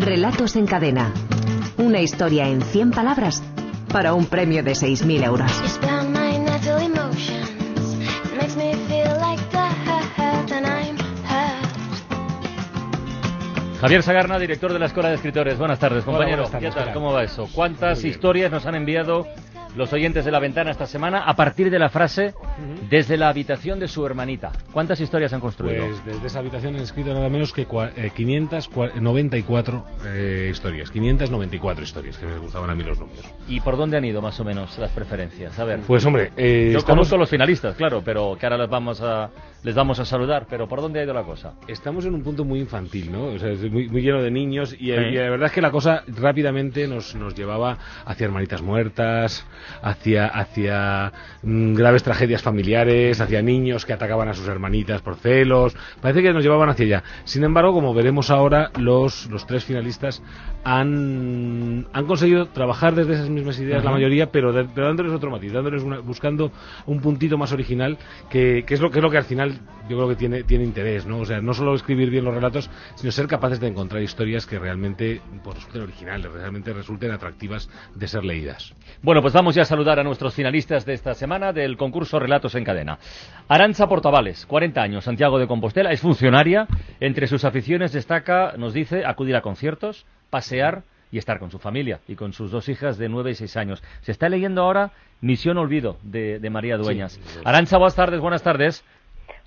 Relatos en cadena. Una historia en 100 palabras para un premio de 6.000 euros. Javier Sagarna, director de la Escuela de Escritores. Buenas tardes, compañero. buenas tardes, ¿Qué tal? Gerard. ¿Cómo va eso? ¿Cuántas historias nos han enviado los oyentes de la ventana esta semana a partir de la frase desde la habitación de su hermanita? ¿Cuántas historias han construido? Pues desde esa habitación han escrito nada menos que cua- eh, 594 eh, historias. 594 historias, que me gustaban a mí los números. ¿Y por dónde han ido más o menos las preferencias? A ver. Pues hombre, eh, Yo estamos, conozco los finalistas, claro, pero que ahora les vamos a les vamos a saludar, pero ¿por dónde ha ido la cosa? estamos en un punto muy infantil, ¿no? O sea, es muy, muy lleno de niños y, Sí. y la verdad es que la cosa rápidamente nos, nos llevaba hacia hermanitas muertas, hacia, hacia mm, graves tragedias familiares, hacia niños que atacaban a sus hermanitas por celos. Parece que nos llevaban hacia allá. Sin embargo, como veremos ahora, los, los tres finalistas han, han conseguido trabajar desde esas mismas ideas la mayoría, pero, de- pero dándoles otro matiz, dándoles una- buscando un puntito más original, que, que es lo que es lo que al final yo creo que tiene, tiene interés, ¿no? O sea, no solo escribir bien los relatos, sino ser capaces de encontrar historias que realmente pues, resulten originales, realmente resulten atractivas de ser leídas. Bueno, pues vamos ya a saludar a nuestros finalistas de esta semana del concurso Relatos en Cadena. Aranza Portavales, 40 años, Santiago de Compostela, es funcionaria. Entre sus aficiones destaca, nos dice, acudir a conciertos, pasear y estar con su familia y con sus dos hijas de 9 y 6 años. Se está leyendo ahora Misión Olvido de, de María Dueñas. Sí. Aranza, buenas tardes, buenas tardes.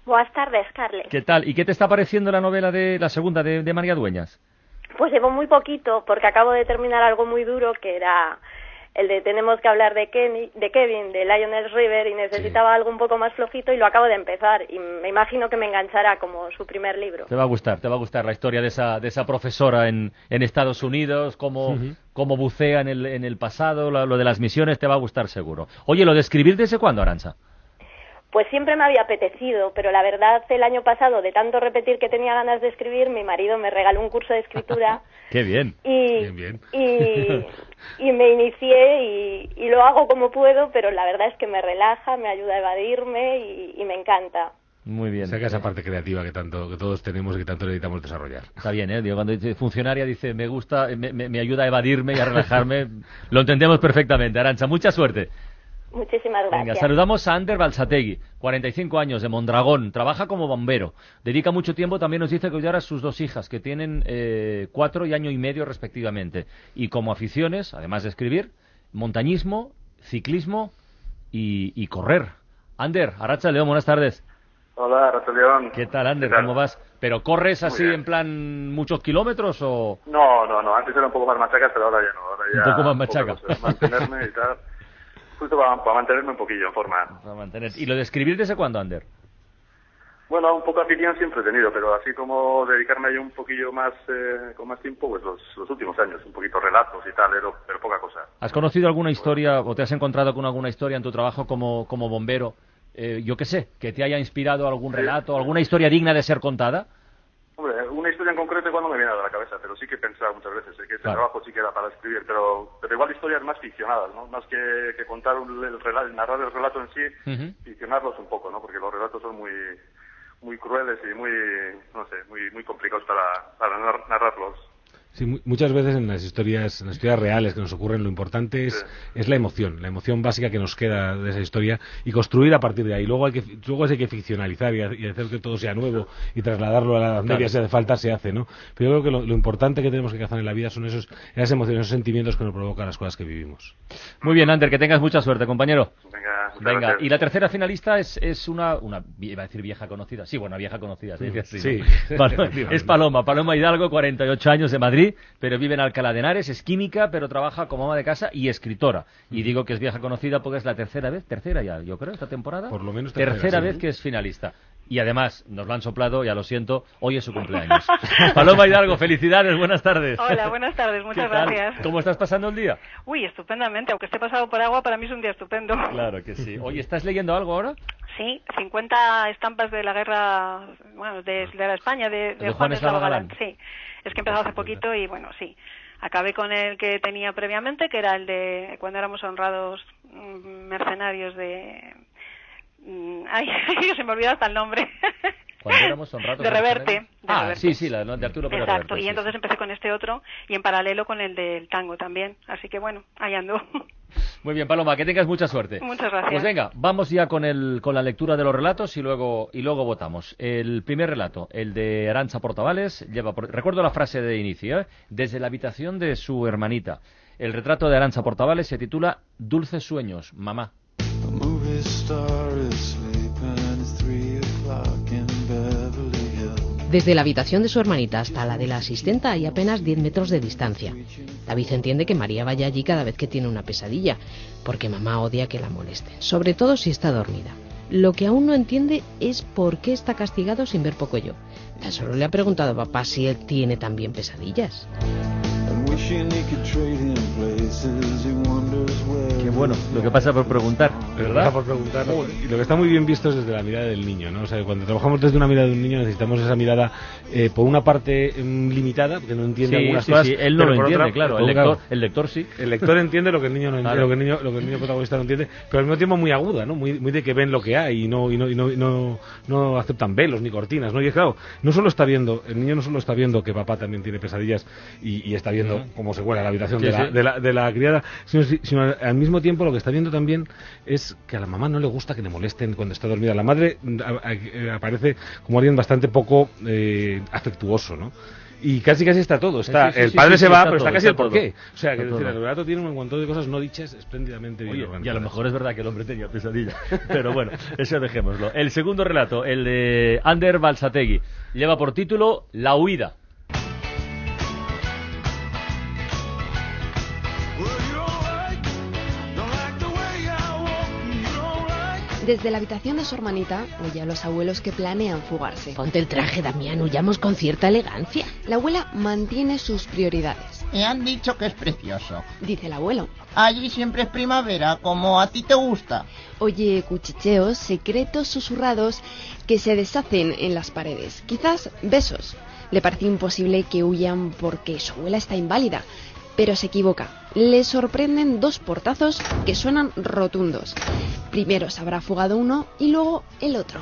Buenas tardes, Carles. ¿Qué tal? ¿Y qué te está pareciendo la novela de la segunda de, de María Dueñas? Pues llevo muy poquito porque acabo de terminar algo muy duro que era el de tenemos que hablar de, Kenny, de Kevin, de Lionel River y necesitaba algo un poco más flojito y lo acabo de empezar y me imagino que me enganchará como su primer libro. Te va a gustar, te va a gustar la historia de esa, de esa profesora en, en Estados Unidos, cómo, cómo bucea en el, en el pasado, lo, lo de las misiones, te va a gustar seguro. Oye, ¿lo de escribir desde cuándo, Arancha? Pues siempre me había apetecido, pero la verdad el año pasado de tanto repetir que tenía ganas de escribir, mi marido me regaló un curso de escritura Qué bien. y, Bien, bien. y, y me inicié y, y lo hago como puedo, pero la verdad es que me relaja, me ayuda a evadirme y, y me encanta. Muy bien. Saca esa parte creativa que tanto que todos tenemos y que tanto necesitamos desarrollar. Está bien, ¿eh? Digo, cuando dice funcionaria dice, me gusta, me, me- me ayuda a evadirme y a relajarme. Lo entendemos perfectamente. Arancha, mucha suerte. Muchísimas gracias. Venga, saludamos a Ander Balsategui, 45 años, de Mondragón, trabaja como bombero, dedica mucho tiempo, también nos dice que cuidar a sus dos hijas, que tienen eh, cuatro y año y medio respectivamente, y como aficiones, además de escribir, montañismo, ciclismo y, y correr. Ander, Aracha León, buenas tardes. Hola, Rato León. ¿Qué tal, Ander? ¿Qué tal? ¿Cómo vas? ¿Pero corres así en plan muchos kilómetros o...? No, no, no. Antes era un poco más machaca, pero ahora ya no. Ahora ya Un poco más machaca. cosa. Mantenerme y tal. Justo para, para mantenerme un poquillo en forma. Para mantener. ¿Y lo de escribir desde cuándo, Ander? Bueno, un poco de afición siempre he tenido, pero así como dedicarme yo un poquillo más, eh, con más tiempo, pues los, los últimos años, un poquito relatos y tal, pero, pero poca cosa. ¿Has conocido alguna historia o te has encontrado con alguna historia en tu trabajo como, como bombero? eh, yo qué sé, que te haya inspirado algún relato, alguna historia digna de ser contada. Hombre, una historia en concreto igual no me viene a la cabeza, pero sí que he pensado muchas veces eh, que Claro. trabajo sí que era para escribir, pero, pero igual historias más ficcionadas, ¿no? Más que, que contar un- el, relato, narrar el relato en sí, Ujú. ficcionarlos un poco, ¿no? Porque los relatos son muy muy crueles y muy, no sé, muy muy complicados para, para nar- narrarlos. Sí, mu- muchas veces en las historias, en las historias reales que nos ocurren, lo importante es, es la emoción, la emoción básica que nos queda de esa historia y construir a partir de ahí. Luego hay que, luego hay que ficcionalizar y, ha- y hacer que todo sea nuevo y trasladarlo a la Media si hace falta, se hace, ¿no? Pero yo creo que lo, lo importante que tenemos que cazar en la vida son esos, esas emociones, esos sentimientos que nos provocan las cosas que vivimos. Muy bien, Ander, que tengas mucha suerte, compañero. Venga, muchas Venga, gracias. y la tercera finalista es, es una, una, iba a decir vieja conocida, sí, bueno, vieja conocida. Sí. Paloma- es Paloma, Paloma Hidalgo, 48 años de Madrid, pero vive en Alcalá de Henares, es química, pero trabaja como ama de casa y escritora. Y digo que es vieja conocida porque es la tercera vez, tercera ya, yo creo, esta temporada. Por lo menos tercera, tercera, sí. vez que es finalista. Y además, nos lo han soplado, ya lo siento, hoy es su cumpleaños. Paloma Hidalgo, felicidades, buenas tardes. Hola, buenas tardes, muchas gracias. ¿Cómo estás pasando el día? Uy, estupendamente, aunque esté pasado por agua, para mí es un día estupendo. Claro que sí. Oye, ¿estás leyendo algo ahora? Sí, 50 estampas de la guerra, bueno, de, de la España, de, De de Juan Juan Eslava Eslava Galán. Galán. Sí, es que he empezado hace poquito y bueno, sí. Acabé con el que tenía previamente, que era el de cuando éramos honrados mm, mercenarios de... mm, Ay, se me olvidó hasta el nombre. Cuando éramos de Reverte. De ah, Reverte. sí, sí, la de Arturo Pérez Exacto, Reverte, y sí, entonces sí. empecé con este otro y en paralelo con el del tango también. Así que bueno, ahí ando. Muy bien, Paloma, que tengas mucha suerte. Muchas gracias. Pues venga, vamos ya con, el, con la lectura de los relatos y luego, y luego votamos. El primer relato, el de Arancha Portavales, lleva por- recuerdo la frase de inicio, ¿eh? desde la habitación de su hermanita. El retrato de Arancha Portavales se titula Dulces sueños, mamá. Desde la habitación de su hermanita hasta la de la asistenta hay apenas 10 metros de distancia. David entiende que María vaya allí cada vez que tiene una pesadilla, porque mamá odia que la molesten, sobre todo si está dormida. Lo que aún no entiende es por qué está castigado sin ver poco yo. Tan solo le ha preguntado a papá si él tiene también pesadillas. Qué bueno, lo que pasa por preguntar, ¿verdad? Por preguntar. Y lo que está muy bien visto es desde la mirada del niño, ¿no? O sea, cuando trabajamos desde una mirada de un niño necesitamos esa mirada, eh, por una parte mm, limitada, porque no entiende Sí, algunas sí, cosas. sí, él no lo entiende, otra- claro, el lector, el lector sí. El lector entiende lo que el niño no entiende, Claro. lo que el niño, lo que el niño protagonista no entiende, pero al mismo tiempo muy aguda, ¿no? Muy, muy de que ven lo que hay y no, y no, y no, y no, no aceptan velos ni cortinas, ¿no? Y es claro, no solo está viendo, el niño no solo está viendo que papá también tiene pesadillas y, y está viendo Cómo se cuela la habitación Sí, de, la, sí. de, la, de la criada, sino, sino al mismo tiempo lo que está viendo también es que a la mamá no le gusta que le molesten cuando está dormida. La madre mm, a- a- eh, aparece como alguien bastante poco eh, afectuoso, ¿no? Y casi casi está todo. Está, Sí, sí, el padre sí, se va, está pero está casi el porqué. O sea, que decir, el relato tiene un montón de cosas no dichas espléndidamente bien Oye, y a lo mejor es verdad que el hombre tenía pesadilla. Pero bueno, eso dejémoslo. El segundo relato, el de Ander Balsategui, lleva por título La huida. Desde la habitación de su hermanita oye a los abuelos que planean fugarse. Ponte el traje, Damián, huyamos con cierta elegancia. La abuela mantiene sus prioridades, Me han dicho que es precioso. dice el abuelo. Allí siempre es primavera, como a ti te gusta. Oye cuchicheos, secretos susurrados que se deshacen en las paredes. Quizás besos. Le parece imposible que huyan porque su abuela está inválida. Pero se equivoca. Le sorprenden dos portazos que suenan rotundos. Primero se habrá fugado uno y luego el otro.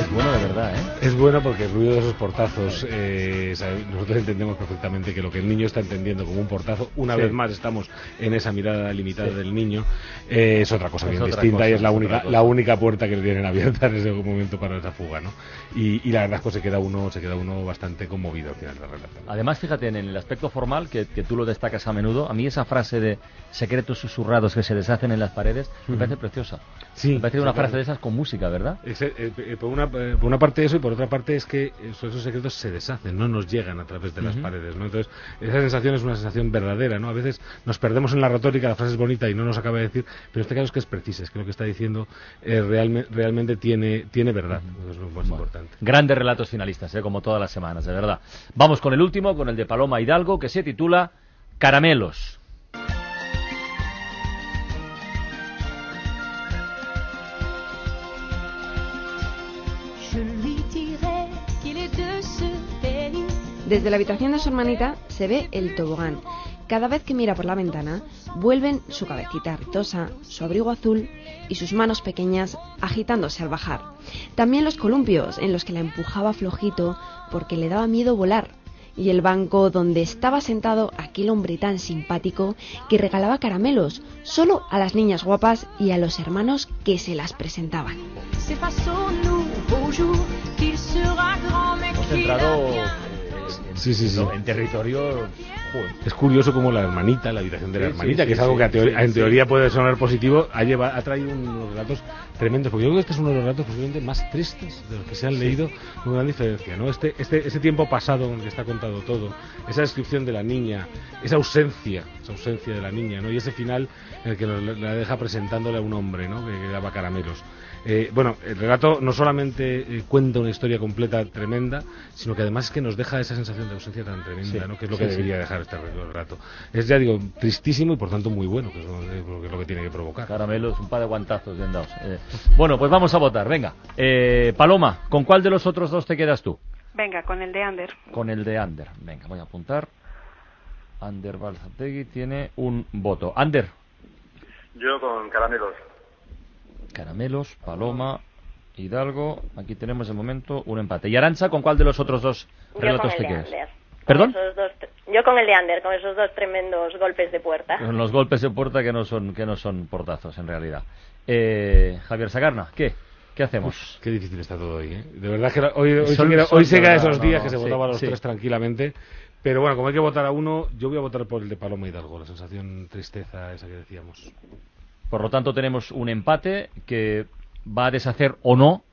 Es bueno de verdad, ¿eh? Es bueno porque el ruido de esos portazos, eh, nosotros entendemos perfectamente que lo que el niño está entendiendo como un portazo, una Sí. vez más estamos en esa mirada limitada del niño, eh, es otra cosa Es bien otra distinta cosa, y es la es única, la única puerta que le tienen abierta en ese momento para esa fuga, ¿no? Y, y la verdad es que se queda uno, se queda uno bastante conmovido al final del relato. Además, fíjate en el aspecto formal, que, que tú lo destacas a menudo, a mí esa frase de secretos susurrados que se deshacen en las paredes me parece preciosa. Sí, me parece una sí, frase de esas con música, ¿verdad? Exe- eh, eh, por, una, eh, por una parte eso y por otra parte es que esos, esos secretos se deshacen, no nos llegan a través de las paredes, ¿no? Entonces, esa sensación es una sensación verdadera, ¿no? A veces nos perdemos en la retórica, la frase es bonita y no nos acaba de decir, pero en este caso es que es precisa, es que lo que está diciendo eh, realme- realmente tiene, tiene verdad, es lo más importante. Grandes relatos finalistas, ¿eh? como todas las semanas, de verdad. Vamos con el último, con el de Paloma Hidalgo, que se titula Caramelos. Desde la habitación de su hermanita se ve el tobogán. Cada vez que mira por la ventana, vuelven su cabecita ritosa, su abrigo azul y sus manos pequeñas agitándose al bajar. También los columpios en los que la empujaba flojito porque le daba miedo volar. Y el banco donde estaba sentado aquel hombre tan simpático que regalaba caramelos solo a las niñas guapas y a los hermanos que se las presentaban. Hemos entrado en, Sí, sí, sí. en- en territorio... joder, Es curioso como la hermanita, la habitación de la hermanita, que es algo que a sí, en teoría puede sonar positivo, ha, lleva- ha traído unos relatos tremendos, porque yo creo que este es uno de los relatos posiblemente más tristes de los que se han leído, con gran diferencia, ¿no? Este, este, ese tiempo pasado en el que está contado todo, esa descripción de la niña, esa ausencia, esa ausencia de la niña, ¿no? Y ese final en el que la deja presentándole a un hombre, ¿no? Que, que daba caramelos. Eh, bueno, el relato no solamente eh, cuenta una historia completa tremenda, sino que además es que nos deja esa sensación de ausencia tan tremenda, Sí, ¿no? que es lo sí, que sí. debería dejar este relato. Es, ya digo, tristísimo y por tanto muy bueno, que es lo, que es lo que tiene que provocar. Caramelos, un par de guantazos bien dados. Eh, bueno, pues vamos a votar, venga. Eh, Paloma, ¿con cuál de los otros dos te quedas tú? Venga, con el de Ander. Con el de Ander. Venga, voy a apuntar. Ander Balzategui tiene un voto. Ander, Yo con caramelos. Caramelos, Paloma, Hidalgo. Aquí tenemos de momento un empate. ¿Y Arancha con cuál de los otros dos Yo con relatos el te quedas? ¿Perdón? Con esos dos yo con el de Ander, con esos dos tremendos golpes de puerta. Con los golpes de puerta que no son, que no son portazos, en realidad. Eh, Javier Sagarna, ¿qué? ¿Qué hacemos? Qué difícil está todo hoy, ¿eh? De verdad que la- hoy, hoy, Son- hoy sí que era de esos días no, que se no, sí, los sí. tres tranquilamente. Pero bueno, como hay que votar a uno, yo voy a votar por el de Paloma Hidalgo, la sensación tristeza esa que decíamos. Por lo tanto, tenemos un empate que va a deshacer o no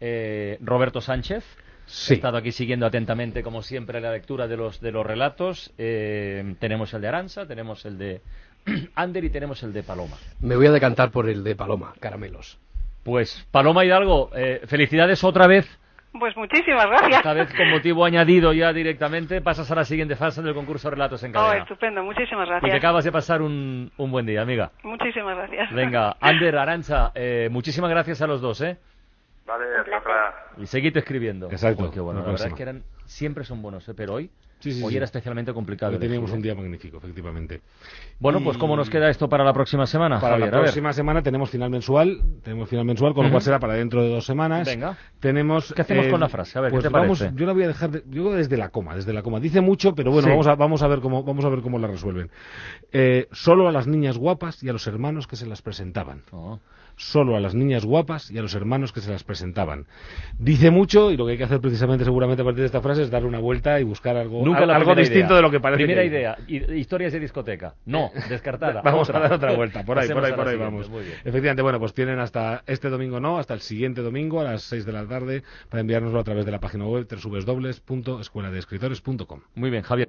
eh, Roberto Sánchez. Sí. He estado aquí siguiendo atentamente, como siempre, la lectura de los, de los relatos. Eh, tenemos el de Aranza, tenemos el de Ander y tenemos el de Paloma. Me voy a decantar por el de Paloma, caramelos. Pues, Paloma Hidalgo, eh, felicidades otra vez. Pues muchísimas gracias. Esta vez con motivo añadido ya directamente. Pasas a la siguiente fase del concurso Relatos en Oh, Cadena. estupendo, muchísimas y que gracias. acabas de pasar un, un buen día, amiga. Muchísimas gracias. Venga, Ander, Arancha, eh, muchísimas gracias a los dos, ¿eh? Vale, hasta. Y seguid escribiendo. Exacto, qué bueno. la La verdad es que eran, siempre son buenos, ¿eh? pero hoy, Sí, sí, hoy sí. era especialmente complicado. Hoy teníamos un ¿eh? día magnífico, efectivamente. Bueno, pues ¿cómo nos queda esto para la próxima semana, Para Javier? la próxima semana tenemos final mensual, tenemos final mensual, con lo cual será para dentro de dos semanas. Venga. Tenemos. ¿Qué hacemos con la frase? A ver, ¿qué pues te vamos, parece? Yo la voy a dejar, de- yo desde la coma, desde la coma. Dice mucho, pero bueno, vamos a vamos a ver cómo vamos a ver cómo la resuelven. Eh, solo a las niñas guapas y a los hermanos que se las presentaban. Oh. Solo a las niñas guapas y a los hermanos que se las presentaban. Dice mucho y lo que hay que hacer precisamente seguramente a partir de esta frase es darle una vuelta y buscar algo, Nunca al- la algo distinto idea. de lo que parece. Primera que- idea, hi- historias de discoteca. No, descartada. Vamos Otra. a dar otra vuelta, por ahí, por ahí, por ahí vamos. Efectivamente, bueno, pues tienen hasta este domingo no, hasta el siguiente domingo a las 6 de la tarde para enviárnoslo a través de la página web www.escueladeescritores.com. Muy bien, Javier.